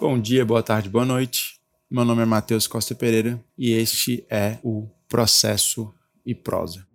Bom dia, boa tarde, boa noite. Meu nome é Matheus Costa Pereira e este é o Processo e Prosa.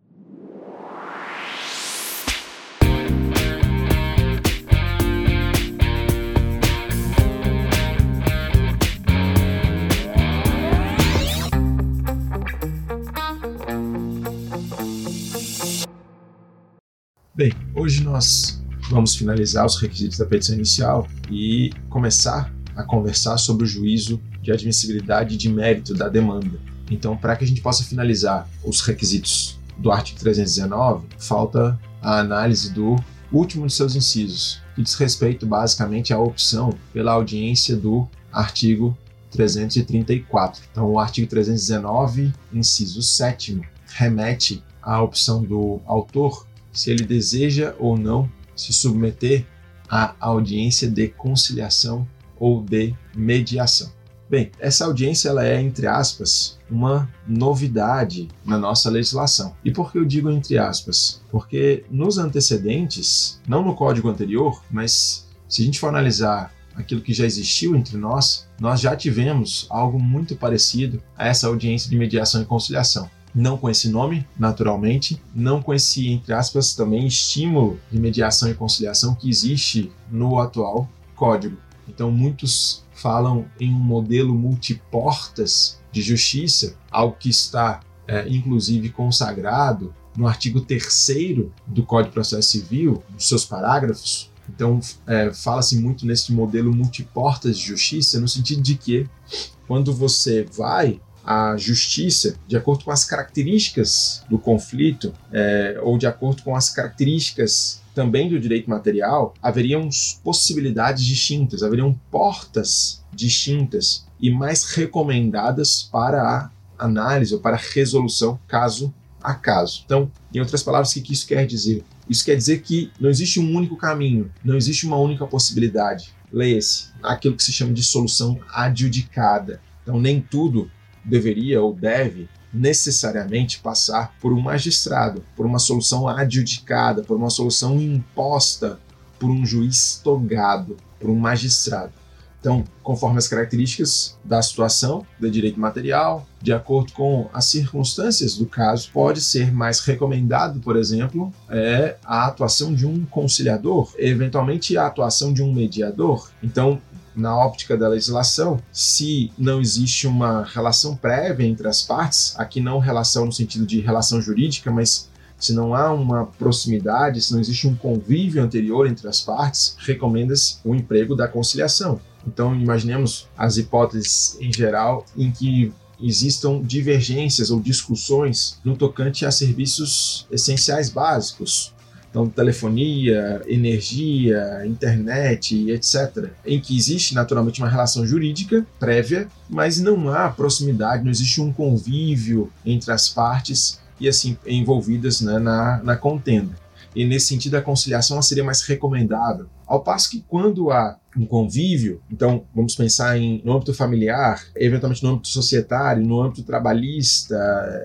Bem, hoje nós vamos finalizar os requisitos da petição inicial e começar a conversar sobre o juízo de admissibilidade de mérito da demanda. Então, para que a gente possa finalizar os requisitos do artigo 319, falta a análise do último de seus incisos, que diz respeito basicamente à opção pela audiência do artigo 334. Então, o artigo 319, inciso 7, remete à opção do autor se ele deseja ou não se submeter à audiência de conciliação ou de mediação. Bem, essa audiência ela é, entre aspas, uma novidade na nossa legislação. E por que eu digo entre aspas? Porque nos antecedentes, não no código anterior, mas se a gente for analisar aquilo que já existiu entre nós, nós já tivemos algo muito parecido a essa audiência de mediação e conciliação não com esse nome, naturalmente, não com esse, entre aspas, também estímulo de mediação e conciliação que existe no atual código. Então, muitos falam em um modelo multiportas de justiça, algo que está, é, inclusive, consagrado no artigo 3 do Código de Processo Civil, nos seus parágrafos. Então, é, fala-se muito nesse modelo multiportas de justiça, no sentido de que, quando você vai a justiça, de acordo com as características do conflito, é, ou de acordo com as características também do direito material, haveriam possibilidades distintas, haveriam portas distintas e mais recomendadas para a análise ou para a resolução caso a caso. Então, em outras palavras, o que isso quer dizer? Isso quer dizer que não existe um único caminho, não existe uma única possibilidade. Leia-se aquilo que se chama de solução adjudicada. Então, nem tudo deveria ou deve necessariamente passar por um magistrado, por uma solução adjudicada, por uma solução imposta por um juiz togado, por um magistrado. Então, conforme as características da situação, do direito material, de acordo com as circunstâncias do caso, pode ser mais recomendado, por exemplo, é a atuação de um conciliador, eventualmente a atuação de um mediador. Então, na óptica da legislação, se não existe uma relação prévia entre as partes, aqui não relação no sentido de relação jurídica, mas se não há uma proximidade, se não existe um convívio anterior entre as partes, recomenda-se o emprego da conciliação. Então, imaginemos as hipóteses em geral em que existam divergências ou discussões no tocante a serviços essenciais básicos, então telefonia, energia, internet, etc., em que existe naturalmente uma relação jurídica prévia, mas não há proximidade, não existe um convívio entre as partes e assim envolvidas né, na, na contenda e nesse sentido a conciliação seria mais recomendável. Ao passo que quando há um convívio, então vamos pensar em, no âmbito familiar, eventualmente no âmbito societário, no âmbito trabalhista,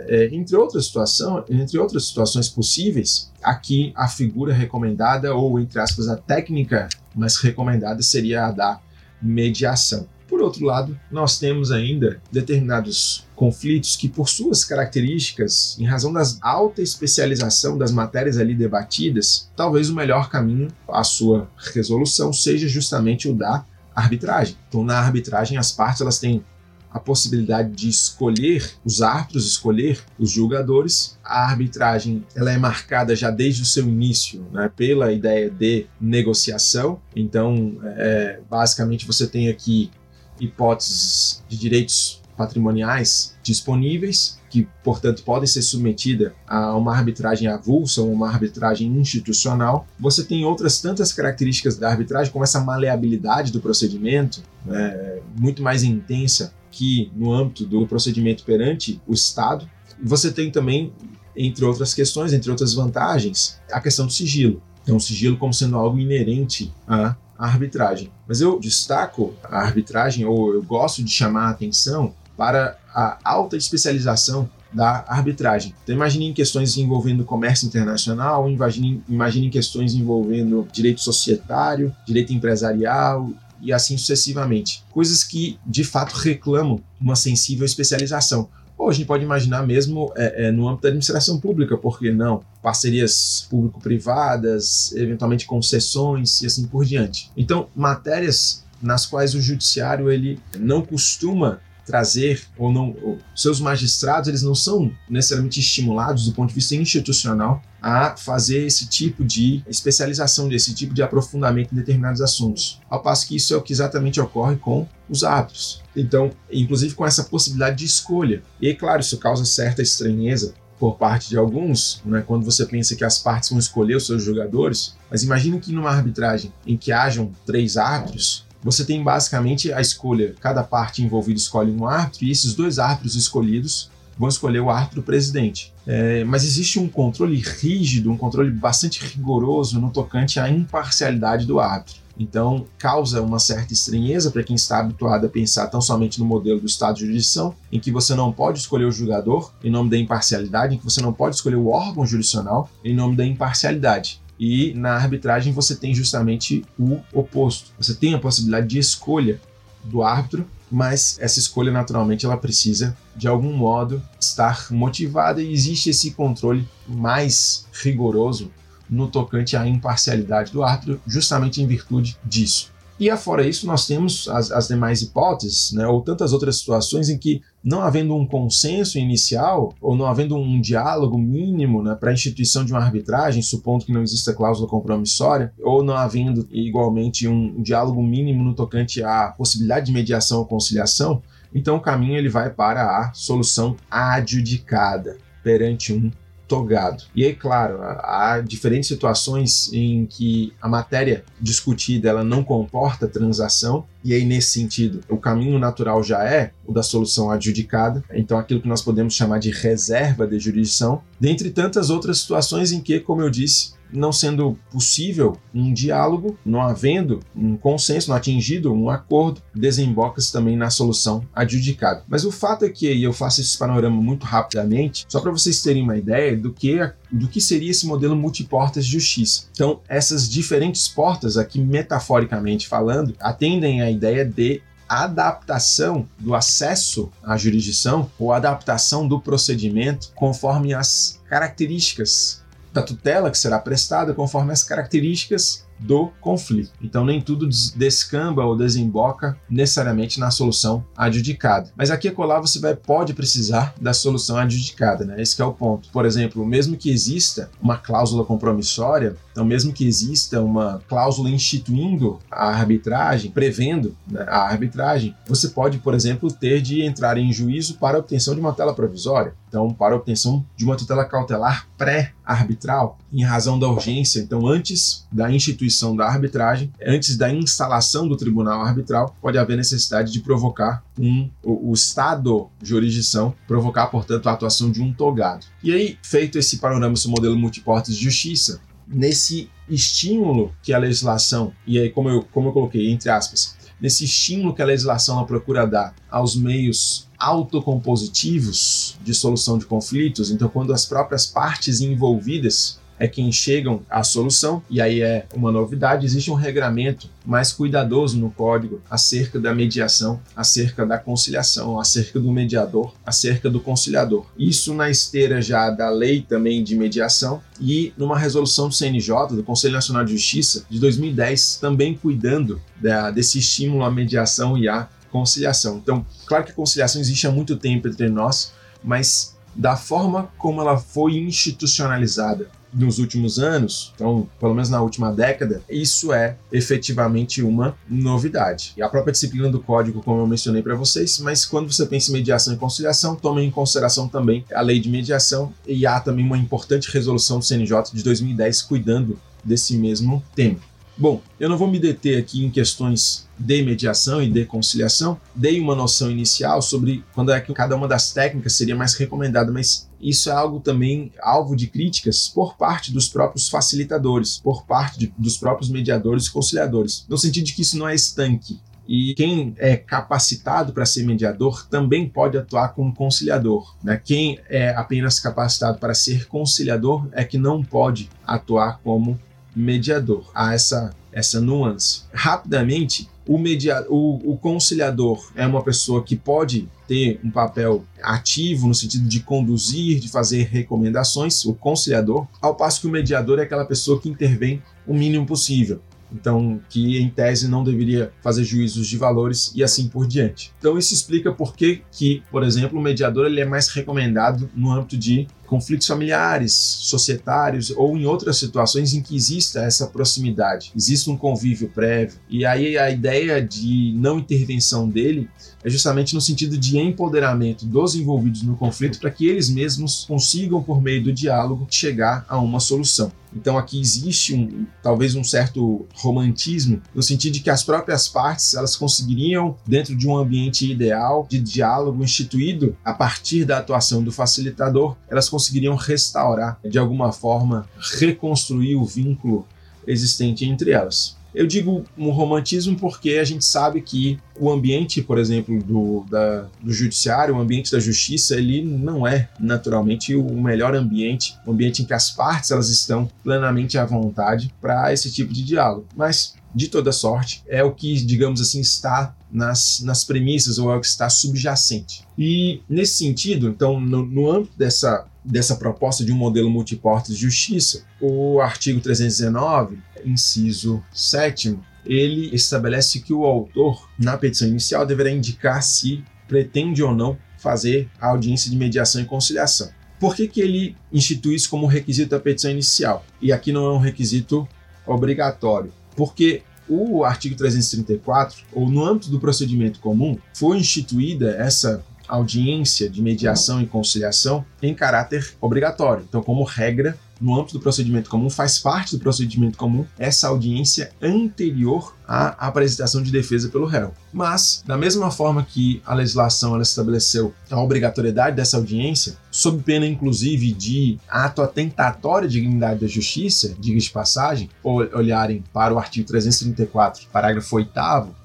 é, entre, outras situação, entre outras situações possíveis, aqui a figura recomendada, ou entre aspas, a técnica mais recomendada seria a da mediação. Por outro lado, nós temos ainda determinados conflitos que, por suas características, em razão da alta especialização das matérias ali debatidas, talvez o melhor caminho à sua resolução seja justamente o da arbitragem. Então, na arbitragem, as partes elas têm a possibilidade de escolher os árbitros, escolher os julgadores. A arbitragem ela é marcada já desde o seu início né, pela ideia de negociação. Então, é, basicamente, você tem aqui hipóteses de direitos patrimoniais disponíveis, que, portanto, podem ser submetidas a uma arbitragem avulsa ou uma arbitragem institucional. Você tem outras tantas características da arbitragem, como essa maleabilidade do procedimento, né, muito mais intensa que no âmbito do procedimento perante o Estado. Você tem também, entre outras questões, entre outras vantagens, a questão do sigilo. Então, o sigilo como sendo algo inerente a a arbitragem. Mas eu destaco a arbitragem, ou eu gosto de chamar a atenção para a alta especialização da arbitragem. Então imagine em questões envolvendo comércio internacional, imagine, imagine em questões envolvendo direito societário, direito empresarial, e assim sucessivamente. Coisas que de fato reclamam uma sensível especialização. Ou a gente pode imaginar mesmo é, é, no âmbito da administração pública, por que não? Parcerias público-privadas, eventualmente concessões e assim por diante. Então, matérias nas quais o judiciário ele não costuma trazer ou não ou seus magistrados eles não são necessariamente estimulados do ponto de vista institucional a fazer esse tipo de especialização desse tipo de aprofundamento em determinados assuntos ao passo que isso é o que exatamente ocorre com os árbitros então inclusive com essa possibilidade de escolha. E aí, claro isso causa certa estranheza por parte de alguns, né, quando você pensa que as partes vão escolher os seus jogadores, mas imagine que numa arbitragem em que hajam três árbitros, você tem basicamente a escolha, cada parte envolvida escolhe um árbitro, e esses dois árbitros escolhidos vão escolher o árbitro presidente. É, mas existe um controle rígido, um controle bastante rigoroso no tocante à imparcialidade do árbitro. Então, causa uma certa estranheza para quem está habituado a pensar tão somente no modelo do Estado de jurisdição, em que você não pode escolher o julgador em nome da imparcialidade, em que você não pode escolher o órgão jurisdicional em nome da imparcialidade. E na arbitragem você tem justamente o oposto. Você tem a possibilidade de escolha do árbitro, mas essa escolha naturalmente ela precisa de algum modo estar motivada e existe esse controle mais rigoroso no tocante à imparcialidade do árbitro, justamente em virtude disso. E afora isso, nós temos as, as demais hipóteses, né, ou tantas outras situações em que, não havendo um consenso inicial, ou não havendo um diálogo mínimo né, para a instituição de uma arbitragem, supondo que não exista cláusula compromissória, ou não havendo igualmente um, diálogo mínimo no tocante à possibilidade de mediação ou conciliação, então o caminho ele vai para a solução adjudicada perante um togado. E aí, claro, há diferentes situações em que a matéria discutida ela não comporta transação, e aí, nesse sentido, o caminho natural já é o da solução adjudicada, então aquilo que nós podemos chamar de reserva de jurisdição, dentre tantas outras situações em que, como eu disse, não sendo possível um diálogo, não havendo um consenso, não atingido um acordo, desemboca-se também na solução adjudicada. Mas o fato é que, e eu faço esse panorama muito rapidamente, só para vocês terem uma ideia do que, do que seria esse modelo multiportas de justiça. Então, essas diferentes portas, aqui metaforicamente falando, atendem à ideia de adaptação do acesso à jurisdição ou adaptação do procedimento conforme as características da tutela que será prestada conforme as características do conflito. Então, nem tudo descamba ou desemboca necessariamente na solução adjudicada. Mas aqui e colar você vai, pode precisar da solução adjudicada, né? Esse é o ponto. Por exemplo, mesmo que exista uma cláusula compromissória, então mesmo que exista uma cláusula instituindo a arbitragem, prevendo né, a arbitragem, você pode, por exemplo, ter de entrar em juízo para obtenção de uma tela provisória. Então, para a obtenção de uma tutela cautelar pré-arbitral, em razão da urgência, então antes da instituição da arbitragem, antes da instalação do tribunal arbitral, pode haver necessidade de provocar um, o, o Estado jurisdição, provocar, portanto, a atuação de um togado. E aí, feito esse panorama o modelo multiportas de justiça, nesse estímulo que a legislação, e aí como eu, como eu coloquei, entre aspas, nesse estímulo que a legislação procura dar aos meios autocompositivos de solução de conflitos, então quando as próprias partes envolvidas é quem chegam à solução, e aí é uma novidade, existe um regramento mais cuidadoso no código acerca da mediação, acerca da conciliação, acerca do mediador, acerca do conciliador. Isso na esteira já da lei também de mediação e numa resolução do CNJ, do Conselho Nacional de Justiça, de 2010, também cuidando da, desse estímulo à mediação e à conciliação. Então, claro que conciliação existe há muito tempo entre nós, mas da forma como ela foi institucionalizada nos últimos anos, então pelo menos na última década, isso é efetivamente uma novidade. E a própria disciplina do código, como eu mencionei para vocês, mas quando você pensa em mediação e conciliação, tome em consideração também a lei de mediação e há também uma importante resolução do CNJ de 2010 cuidando desse mesmo tema. Bom, eu não vou me deter aqui em questões de mediação e de conciliação. Dei uma noção inicial sobre quando é que cada uma das técnicas seria mais recomendada, mas isso é algo também alvo de críticas por parte dos próprios facilitadores, por parte de, dos próprios mediadores e conciliadores, no sentido de que isso não é estanque. E quem é capacitado para ser mediador também pode atuar como conciliador. Né? Quem é apenas capacitado para ser conciliador é que não pode atuar como mediador. Há essa, essa nuance. Rapidamente, o, media, o, o conciliador é uma pessoa que pode ter um papel ativo no sentido de conduzir, de fazer recomendações, o conciliador, ao passo que o mediador é aquela pessoa que intervém o mínimo possível então que em tese não deveria fazer juízos de valores e assim por diante. Então isso explica por que, que por exemplo, o mediador ele é mais recomendado no âmbito de conflitos familiares, societários ou em outras situações em que exista essa proximidade, existe um convívio prévio. E aí a ideia de não intervenção dele é justamente no sentido de empoderamento dos envolvidos no conflito para que eles mesmos consigam, por meio do diálogo, chegar a uma solução. Então aqui existe um, talvez um certo romantismo no sentido de que as próprias partes elas conseguiriam dentro de um ambiente ideal de diálogo instituído a partir da atuação do facilitador, elas conseguiriam restaurar, de alguma forma, reconstruir o vínculo existente entre elas. Eu digo um romantismo porque a gente sabe que o ambiente, por exemplo, do, da, do judiciário, o ambiente da justiça, ele não é naturalmente o melhor ambiente, o ambiente em que as partes elas estão plenamente à vontade para esse tipo de diálogo. Mas de toda sorte, é o que, digamos assim, está nas, nas premissas ou é o que está subjacente. E nesse sentido, então, no, no âmbito dessa, dessa proposta de um modelo multiportas de justiça, o artigo 319, inciso 7, ele estabelece que o autor, na petição inicial, deverá indicar se pretende ou não fazer a audiência de mediação e conciliação. Por que, que ele institui isso como requisito da petição inicial? E aqui não é um requisito obrigatório porque o artigo 334, ou no âmbito do procedimento comum, foi instituída essa audiência de mediação e conciliação em caráter obrigatório. Então, como regra, no âmbito do procedimento comum, faz parte do procedimento comum essa audiência anterior à apresentação de defesa pelo réu. Mas, da mesma forma que a legislação ela estabeleceu a obrigatoriedade dessa audiência, sob pena inclusive de ato atentatório à dignidade da justiça, diga de passagem, ou olharem para o artigo 334, parágrafo 8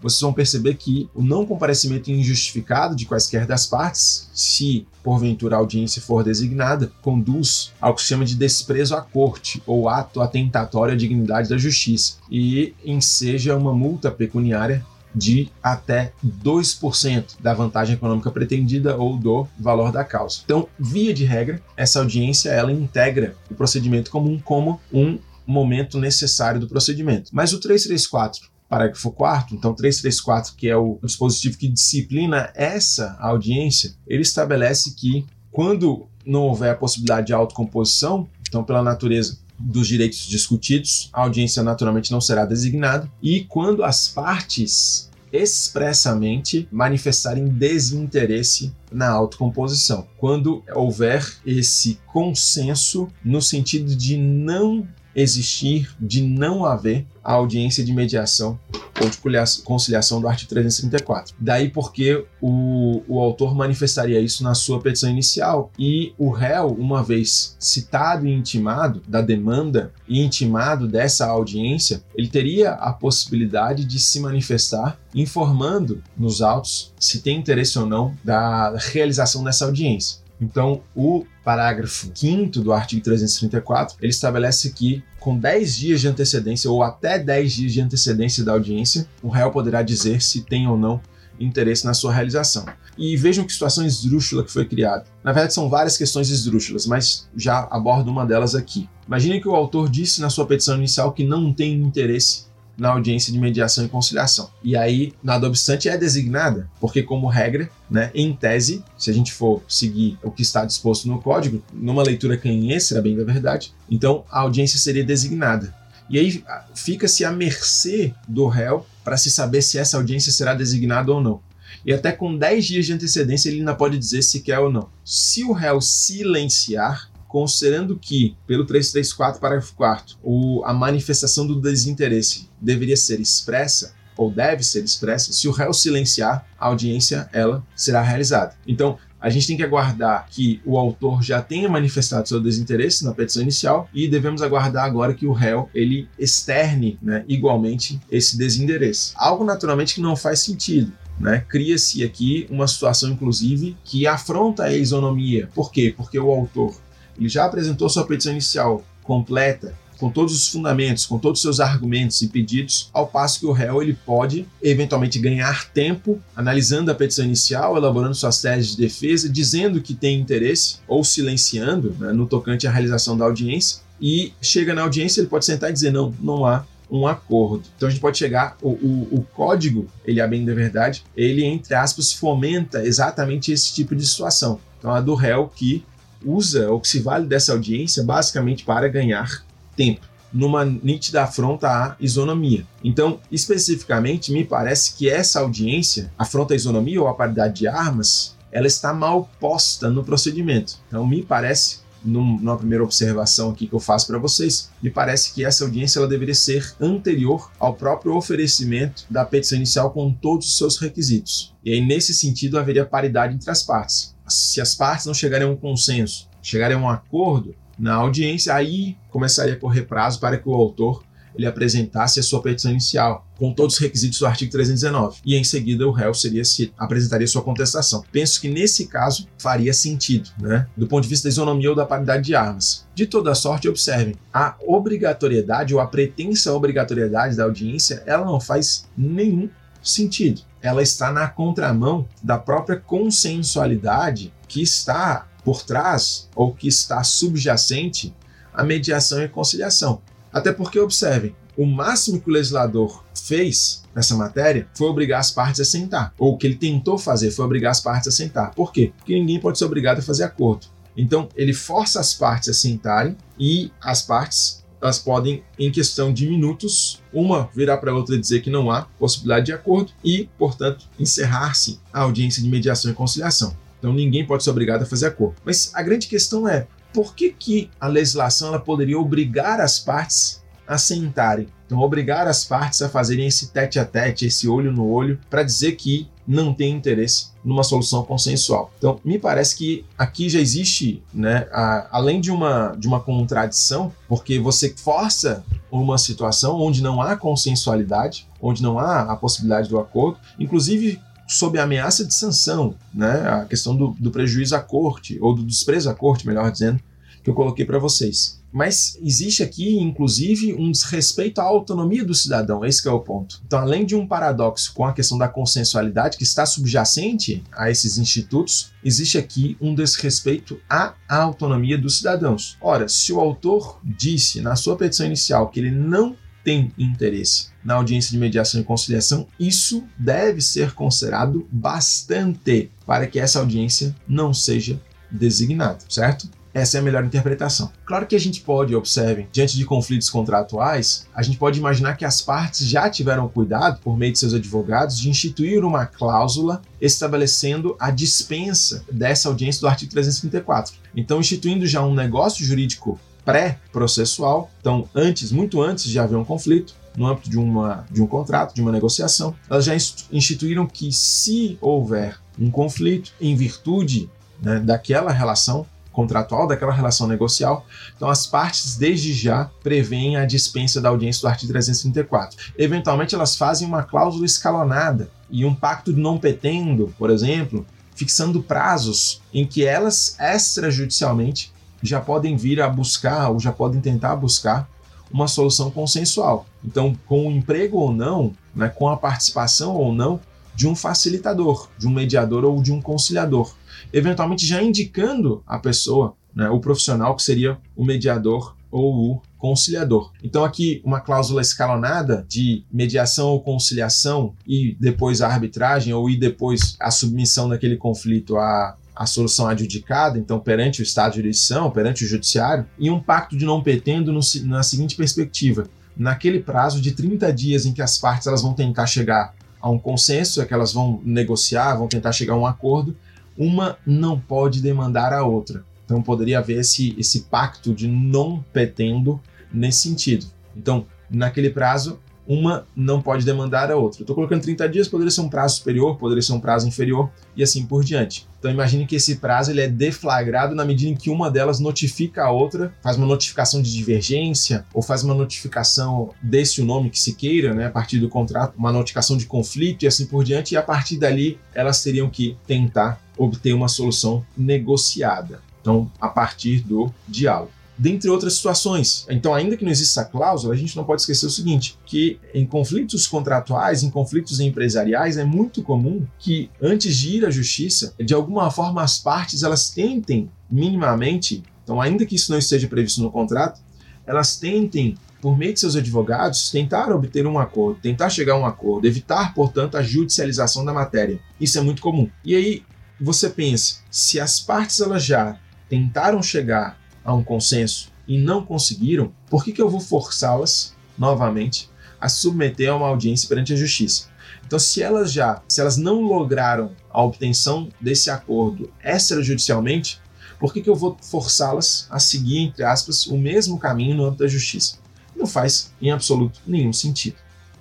vocês vão perceber que o não comparecimento injustificado de quaisquer das partes, se porventura a audiência for designada, conduz ao que se chama de desprezo à corte ou ato atentatório à dignidade da justiça e enseja uma multa pecuniária de até 2% da vantagem econômica pretendida ou do valor da causa. Então, via de regra, essa audiência ela integra o procedimento comum como um momento necessário do procedimento. Mas o 334 parágrafo 4 então 334, que é o dispositivo que disciplina essa audiência, ele estabelece que quando não houver a possibilidade de autocomposição, então pela natureza dos direitos discutidos, a audiência naturalmente não será designada, e quando as partes expressamente manifestarem desinteresse na autocomposição. Quando houver esse consenso no sentido de não existir, de não haver a audiência de mediação ou de conciliação do artigo 334. Daí porque o, o autor manifestaria isso na sua petição inicial e o réu, uma vez citado e intimado da demanda e intimado dessa audiência, ele teria a possibilidade de se manifestar informando nos autos se tem interesse ou não da realização dessa audiência. Então, o parágrafo 5 do artigo 334, ele estabelece que com 10 dias de antecedência ou até 10 dias de antecedência da audiência, o réu poderá dizer se tem ou não interesse na sua realização. E vejam que situação esdrúxula que foi criada. Na verdade, são várias questões esdrúxulas, mas já abordo uma delas aqui. Imagine que o autor disse na sua petição inicial que não tem interesse na audiência de mediação e conciliação. E aí, nada obstante, é designada, porque, como regra, né, em tese, se a gente for seguir o que está disposto no código, numa leitura canhense, bem da verdade, então a audiência seria designada. E aí fica-se à mercê do réu para se saber se essa audiência será designada ou não. E até com 10 dias de antecedência ele ainda pode dizer se quer ou não. Se o réu silenciar, considerando que, pelo 334, parágrafo 4, o, a manifestação do desinteresse deveria ser expressa, ou deve ser expressa, se o réu silenciar, a audiência ela será realizada. Então, a gente tem que aguardar que o autor já tenha manifestado seu desinteresse na petição inicial e devemos aguardar agora que o réu ele externe né, igualmente esse desinteresse. Algo naturalmente que não faz sentido. Né? Cria-se aqui uma situação, inclusive, que afronta a isonomia. Por quê? Porque o autor ele já apresentou sua petição inicial completa com todos os fundamentos, com todos os seus argumentos e pedidos, ao passo que o réu ele pode eventualmente ganhar tempo analisando a petição inicial, elaborando suas teses de defesa, dizendo que tem interesse ou silenciando né, no tocante à realização da audiência e chega na audiência ele pode sentar e dizer não, não há um acordo. Então a gente pode chegar, o, o, o código, ele é bem da verdade, ele, entre aspas, fomenta exatamente esse tipo de situação. Então a do réu que usa ou que se vale dessa audiência basicamente para ganhar tempo numa nítida afronta à isonomia. Então, especificamente, me parece que essa audiência, afronta à isonomia ou à paridade de armas, ela está mal posta no procedimento. Então, me parece numa primeira observação aqui que eu faço para vocês, me parece que essa audiência ela deveria ser anterior ao próprio oferecimento da petição inicial com todos os seus requisitos. E aí, nesse sentido, haveria paridade entre as partes. Se as partes não chegarem a um consenso, chegarem a um acordo na audiência, aí começaria a correr prazo para que o autor ele apresentasse a sua petição inicial, com todos os requisitos do artigo 319, e em seguida o réu seria se apresentaria sua contestação. Penso que nesse caso faria sentido, né, do ponto de vista da isonomia ou da paridade de armas. De toda sorte, observem, a obrigatoriedade ou a pretensa obrigatoriedade da audiência, ela não faz nenhum sentido. Ela está na contramão da própria consensualidade que está por trás ou que está subjacente à mediação e conciliação. Até porque, observem, o máximo que o legislador fez nessa matéria foi obrigar as partes a sentar. Ou o que ele tentou fazer foi obrigar as partes a sentar. Por quê? Porque ninguém pode ser obrigado a fazer acordo. Então, ele força as partes a sentarem e as partes elas podem, em questão de minutos, uma virar para a outra e dizer que não há possibilidade de acordo e, portanto, encerrar-se a audiência de mediação e conciliação. Então, ninguém pode ser obrigado a fazer acordo. Mas a grande questão é por que, que a legislação ela poderia obrigar as partes a sentarem? Então, obrigar as partes a fazerem esse tete a tete, esse olho no olho, para dizer que não tem interesse numa solução consensual. Então, me parece que aqui já existe, né, a, além de uma, de uma contradição, porque você força uma situação onde não há consensualidade, onde não há a possibilidade do acordo, inclusive sob a ameaça de sanção, né? A questão do, do prejuízo à corte, ou do desprezo à corte, melhor dizendo, que eu coloquei para vocês. Mas existe aqui, inclusive, um desrespeito à autonomia do cidadão, esse é o ponto. Então, além de um paradoxo com a questão da consensualidade que está subjacente a esses institutos, existe aqui um desrespeito à autonomia dos cidadãos. Ora, se o autor disse na sua petição inicial que ele não tem interesse na audiência de mediação e conciliação, isso deve ser considerado bastante para que essa audiência não seja designada, certo? Essa é a melhor interpretação. Claro que a gente pode, observem, diante de conflitos contratuais, a gente pode imaginar que as partes já tiveram cuidado, por meio de seus advogados, de instituir uma cláusula estabelecendo a dispensa dessa audiência do artigo 334. Então, instituindo já um negócio jurídico pré-processual, então antes, muito antes de haver um conflito, no âmbito de, uma, de um contrato, de uma negociação, elas já instituíram que se houver um conflito em virtude né, daquela relação contratual, daquela relação negocial, então as partes desde já preveem a dispensa da audiência do artigo 334. Eventualmente elas fazem uma cláusula escalonada e um pacto de não petendo, por exemplo, fixando prazos em que elas extrajudicialmente já podem vir a buscar ou já podem tentar buscar uma solução consensual. Então, com o emprego ou não, né, com a participação ou não de um facilitador, de um mediador ou de um conciliador, eventualmente já indicando a pessoa, né, o profissional que seria o mediador ou o conciliador. Então aqui uma cláusula escalonada de mediação ou conciliação e depois a arbitragem ou e depois a submissão daquele conflito a a solução adjudicada, então perante o Estado de jurisdição, perante o Judiciário, e um pacto de não petendo no, na seguinte perspectiva: naquele prazo de 30 dias em que as partes elas vão tentar chegar a um consenso, é que elas vão negociar, vão tentar chegar a um acordo, uma não pode demandar a outra. Então poderia haver esse, esse pacto de não petendo nesse sentido. Então, naquele prazo, uma não pode demandar a outra. Estou colocando 30 dias, poderia ser um prazo superior, poderia ser um prazo inferior e assim por diante. Então imagine que esse prazo ele é deflagrado na medida em que uma delas notifica a outra, faz uma notificação de divergência ou faz uma notificação desse o nome que se queira, né, a partir do contrato, uma notificação de conflito e assim por diante, e a partir dali elas teriam que tentar obter uma solução negociada. Então, a partir do diálogo. Dentre outras situações. Então, ainda que não exista essa cláusula, a gente não pode esquecer o seguinte, que em conflitos contratuais, em conflitos empresariais, é muito comum que antes de ir à justiça, de alguma forma as partes elas tentem minimamente, então ainda que isso não esteja previsto no contrato, elas tentem por meio de seus advogados, tentar obter um acordo, tentar chegar a um acordo, evitar, portanto, a judicialização da matéria. Isso é muito comum. E aí você pensa, se as partes elas já tentaram chegar a um consenso e não conseguiram, por que, que eu vou forçá-las novamente a submeter a uma audiência perante a justiça? Então, se elas já, se elas não lograram a obtenção desse acordo extrajudicialmente, por que, que eu vou forçá-las a seguir, entre aspas, o mesmo caminho no âmbito da justiça? Não faz em absoluto nenhum sentido.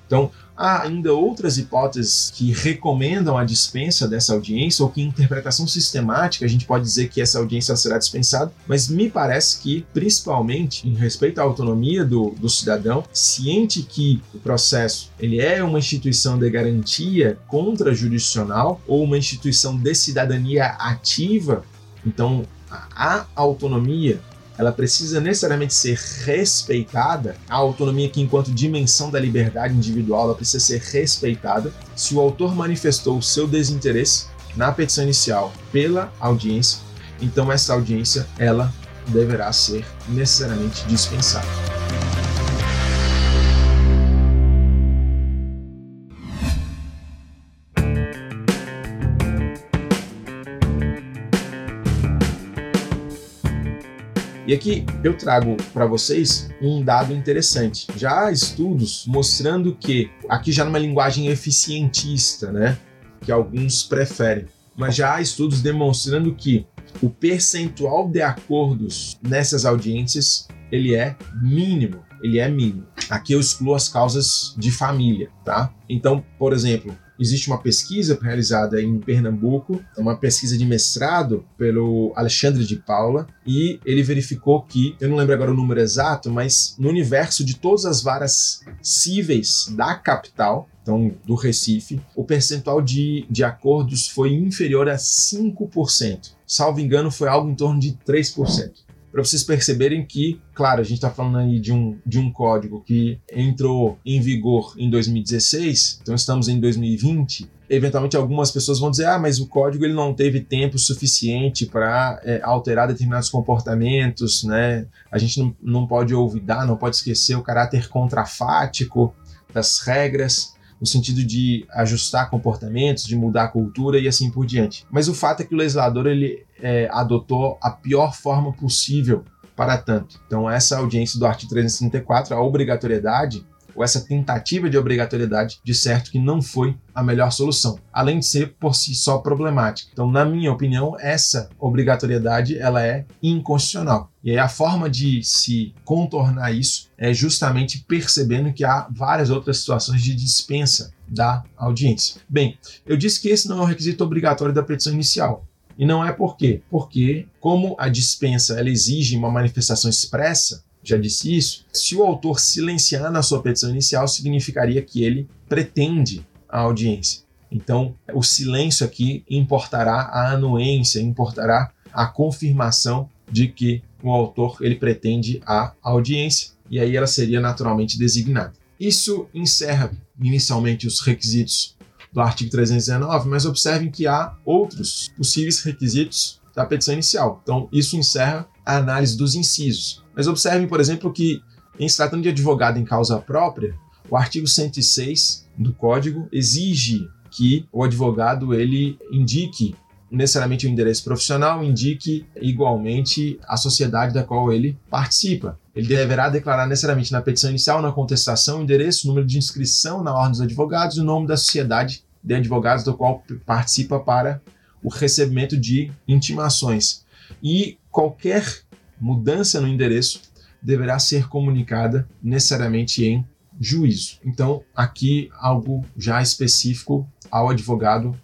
Então, Há ainda outras hipóteses que recomendam a dispensa dessa audiência, ou que em interpretação sistemática a gente pode dizer que essa audiência será dispensada, mas me parece que, principalmente em respeito à autonomia do, do cidadão, ciente que o processo ele é uma instituição de garantia contra-jurisdicional ou uma instituição de cidadania ativa, então a autonomia ela precisa necessariamente ser respeitada. A autonomia que, enquanto dimensão da liberdade individual, ela precisa ser respeitada. Se o autor manifestou o seu desinteresse na petição inicial pela audiência, então essa audiência ela deverá ser necessariamente dispensada. E aqui eu trago para vocês um dado interessante. Já há estudos mostrando que, aqui já numa linguagem eficientista, né, que alguns preferem, mas já há estudos demonstrando que o percentual de acordos nessas audiências ele é mínimo, ele é mínimo. Aqui eu excluo as causas de família, tá? Então, por exemplo, Existe uma pesquisa realizada em Pernambuco, uma pesquisa de mestrado pelo Alexandre de Paula, e ele verificou que, eu não lembro agora o número exato, mas no universo de todas as varas cíveis da capital, então do Recife, o percentual de, de acordos foi inferior a 5%. Salvo engano, foi algo em torno de 3% para vocês perceberem que, claro, a gente está falando aí de um, de um código que entrou em vigor em 2016, então estamos em 2020. Eventualmente, algumas pessoas vão dizer: ah, mas o código ele não teve tempo suficiente para é, alterar determinados comportamentos, né? A gente não, não pode olvidar, não pode esquecer o caráter contrafático das regras no sentido de ajustar comportamentos, de mudar a cultura e assim por diante. Mas o fato é que o legislador ele é, adotou a pior forma possível para tanto. Então essa audiência do artigo 334, a obrigatoriedade ou essa tentativa de obrigatoriedade, de certo que não foi a melhor solução, além de ser por si só problemática. Então, na minha opinião, essa obrigatoriedade ela é inconstitucional. E aí a forma de se contornar isso é justamente percebendo que há várias outras situações de dispensa da audiência. Bem, eu disse que esse não é um requisito obrigatório da petição inicial. E não é por quê? Porque, como a dispensa ela exige uma manifestação expressa, já disse isso, se o autor silenciar na sua petição inicial, significaria que ele pretende a audiência. Então, o silêncio aqui importará a anuência, importará a confirmação de que o autor ele pretende a audiência e aí ela seria naturalmente designada. Isso encerra inicialmente os requisitos do artigo 319, mas observem que há outros possíveis requisitos da petição inicial. Então, isso encerra a análise dos incisos. Mas observem, por exemplo, que em se tratando de advogado em causa própria, o artigo 106 do Código exige que o advogado ele indique necessariamente o endereço profissional, indique igualmente a sociedade da qual ele participa. Ele deverá declarar necessariamente na petição inicial, na contestação, o endereço, o número de inscrição na ordem dos advogados e o nome da sociedade de advogados do qual participa para o recebimento de intimações. E qualquer mudança no endereço deverá ser comunicada necessariamente em juízo. Então, aqui algo já específico ao advogado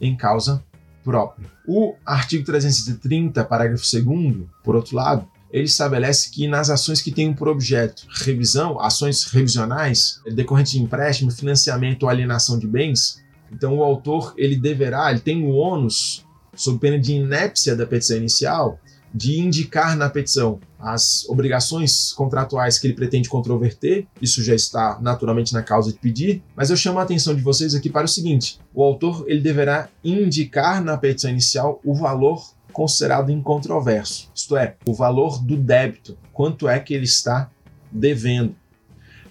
em causa própria. O artigo 330, parágrafo 2 por outro lado, ele estabelece que nas ações que tenham por objeto revisão, ações revisionais, decorrentes de empréstimo, financiamento ou alienação de bens, então o autor ele deverá, ele tem o ônus, sob pena de inépcia da petição inicial, de indicar na petição as obrigações contratuais que ele pretende controverter, isso já está naturalmente na causa de pedir, mas eu chamo a atenção de vocês aqui para o seguinte: o autor ele deverá indicar na petição inicial o valor considerado incontroverso, isto é, o valor do débito, quanto é que ele está devendo.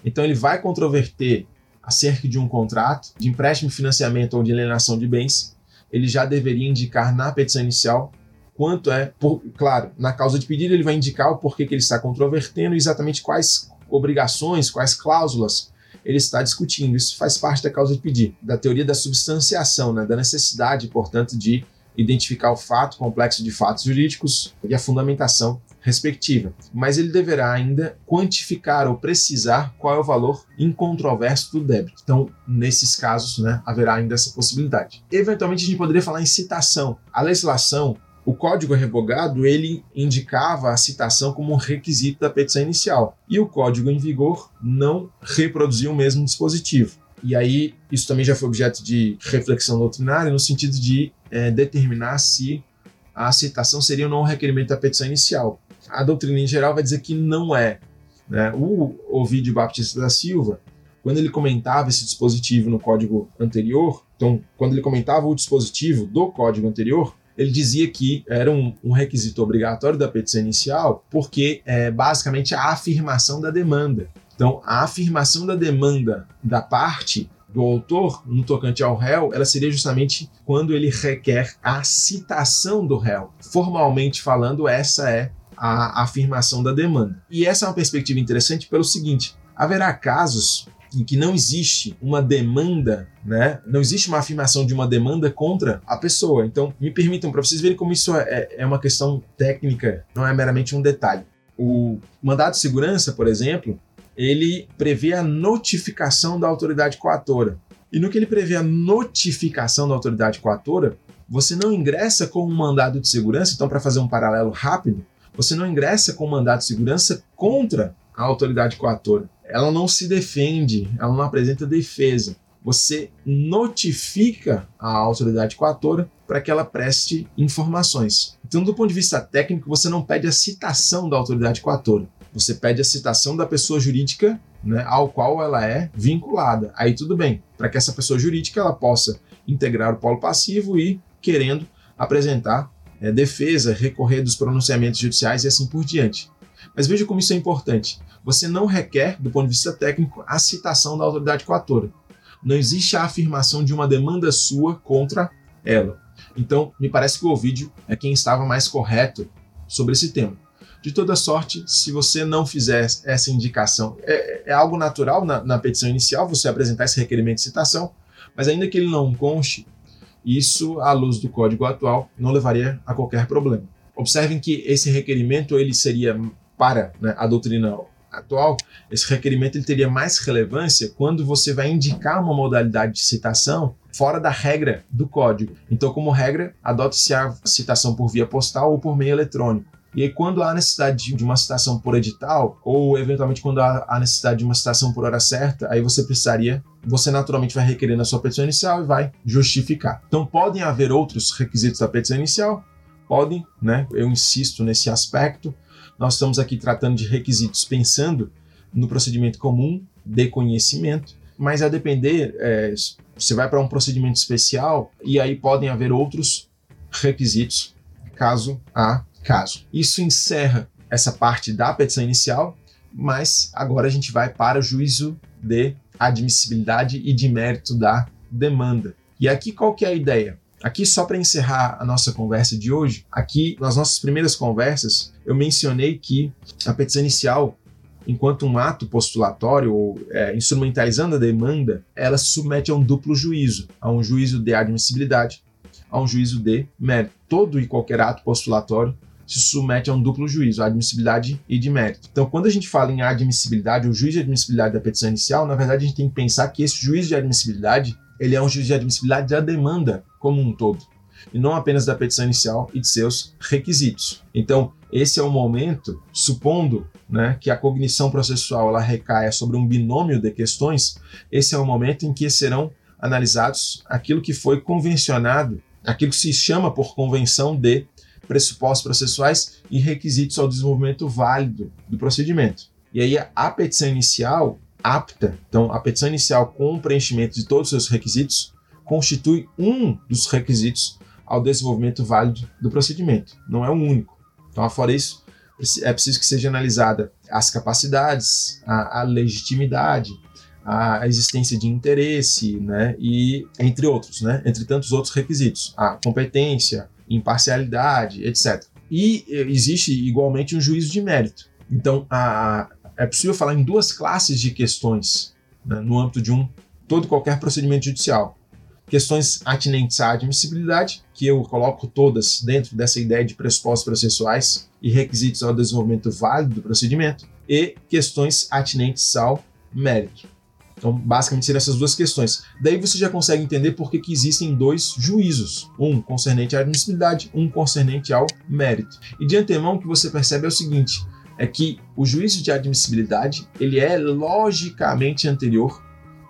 Então ele vai controverter acerca de um contrato de empréstimo, financiamento ou de alienação de bens, ele já deveria indicar na petição inicial quanto é, por, claro, na causa de pedido ele vai indicar o porquê que ele está controvertendo, exatamente quais obrigações, quais cláusulas ele está discutindo. Isso faz parte da causa de pedir, da teoria da substanciação, né, da necessidade, portanto, de identificar o fato complexo de fatos jurídicos e a fundamentação respectiva. Mas ele deverá ainda quantificar ou precisar qual é o valor incontroverso do débito. Então, nesses casos, né, haverá ainda essa possibilidade. Eventualmente, a gente poderia falar em citação. A legislação o código revogado ele indicava a citação como um requisito da petição inicial e o código em vigor não reproduziu o mesmo dispositivo. E aí isso também já foi objeto de reflexão doutrinária no sentido de é, determinar se a citação seria ou não um requerimento da petição inicial. A doutrina em geral vai dizer que não é. Né? O Ovidio Baptista da Silva, quando ele comentava esse dispositivo no código anterior, então, quando ele comentava o dispositivo do código anterior, ele dizia que era um, um requisito obrigatório da petição inicial, porque é basicamente a afirmação da demanda. Então, a afirmação da demanda da parte do autor no tocante ao réu, ela seria justamente quando ele requer a citação do réu. Formalmente falando, essa é a afirmação da demanda. E essa é uma perspectiva interessante pelo seguinte: haverá casos em que não existe uma demanda, né? Não existe uma afirmação de uma demanda contra a pessoa. Então, me permitam, para vocês verem como isso é, é uma questão técnica, não é meramente um detalhe. O mandado de segurança, por exemplo, ele prevê a notificação da autoridade coatora. E no que ele prevê a notificação da autoridade coatora, você não ingressa com um mandado de segurança, então, para fazer um paralelo rápido, você não ingressa com mandado de segurança contra a autoridade coatora ela não se defende, ela não apresenta defesa. Você notifica a autoridade coatora para que ela preste informações. Então, do ponto de vista técnico, você não pede a citação da autoridade coatora. Você pede a citação da pessoa jurídica né, ao qual ela é vinculada. Aí tudo bem, para que essa pessoa jurídica ela possa integrar o polo passivo e, querendo, apresentar é, defesa, recorrer dos pronunciamentos judiciais e assim por diante. Mas veja como isso é importante você não requer, do ponto de vista técnico, a citação da autoridade coatora. Não existe a afirmação de uma demanda sua contra ela. Então, me parece que o Ovidio é quem estava mais correto sobre esse tema. De toda sorte, se você não fizer essa indicação, é, é algo natural na, na petição inicial você apresentar esse requerimento de citação, mas ainda que ele não conste, isso, à luz do código atual, não levaria a qualquer problema. Observem que esse requerimento ele seria para né, a doutrina atual, esse requerimento ele teria mais relevância quando você vai indicar uma modalidade de citação fora da regra do código. Então, como regra, adota-se a citação por via postal ou por meio eletrônico. E aí, quando há necessidade de uma citação por edital, ou eventualmente quando há necessidade de uma citação por hora certa, aí você precisaria, você naturalmente vai requerer na sua petição inicial e vai justificar. Então, podem haver outros requisitos da petição inicial, podem, né? Eu insisto nesse aspecto, nós estamos aqui tratando de requisitos pensando no procedimento comum de conhecimento, mas a depender, é, você vai para um procedimento especial e aí podem haver outros requisitos, caso a caso. Isso encerra essa parte da petição inicial, mas agora a gente vai para o juízo de admissibilidade e de mérito da demanda. E aqui qual que é a ideia? Aqui, só para encerrar a nossa conversa de hoje, aqui nas nossas primeiras conversas, eu mencionei que a petição inicial, enquanto um ato postulatório ou é, instrumentalizando a demanda, ela se submete a um duplo juízo, a um juízo de admissibilidade, a um juízo de mérito. Todo e qualquer ato postulatório se submete a um duplo juízo, admissibilidade e de mérito. Então, quando a gente fala em admissibilidade, o juízo de admissibilidade da petição inicial, na verdade a gente tem que pensar que esse juízo de admissibilidade ele é um juízo de admissibilidade da demanda como um todo, e não apenas da petição inicial e de seus requisitos. Então, esse é o momento, supondo né, que a cognição processual ela recaia sobre um binômio de questões, esse é o momento em que serão analisados aquilo que foi convencionado, aquilo que se chama por convenção de pressupostos processuais e requisitos ao desenvolvimento válido do procedimento. E aí a petição inicial apta, então a petição inicial com o preenchimento de todos os seus requisitos constitui um dos requisitos ao desenvolvimento válido do procedimento, não é o único. Então, fora isso, é preciso que seja analisada as capacidades, a, a legitimidade, a existência de interesse, né, e entre outros, né, entre tantos outros requisitos, a competência, imparcialidade, etc. E existe igualmente um juízo de mérito. Então, a, é possível falar em duas classes de questões né, no âmbito de um todo qualquer procedimento judicial. Questões atinentes à admissibilidade, que eu coloco todas dentro dessa ideia de pressupostos processuais e requisitos ao desenvolvimento válido do procedimento, e questões atinentes ao mérito. Então, basicamente, seriam essas duas questões. Daí você já consegue entender por que, que existem dois juízos: um concernente à admissibilidade, um concernente ao mérito. E de antemão, o que você percebe é o seguinte: é que o juízo de admissibilidade ele é logicamente anterior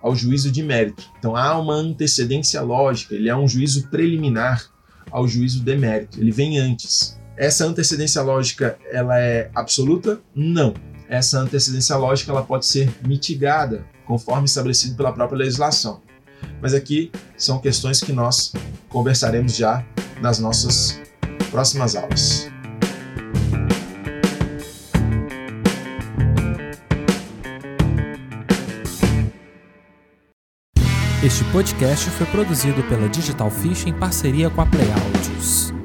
ao juízo de mérito. Então há uma antecedência lógica, ele é um juízo preliminar ao juízo de mérito, ele vem antes. Essa antecedência lógica, ela é absoluta? Não. Essa antecedência lógica ela pode ser mitigada conforme estabelecido pela própria legislação. Mas aqui são questões que nós conversaremos já nas nossas próximas aulas. Este podcast foi produzido pela Digital Fish em parceria com a Play Audios.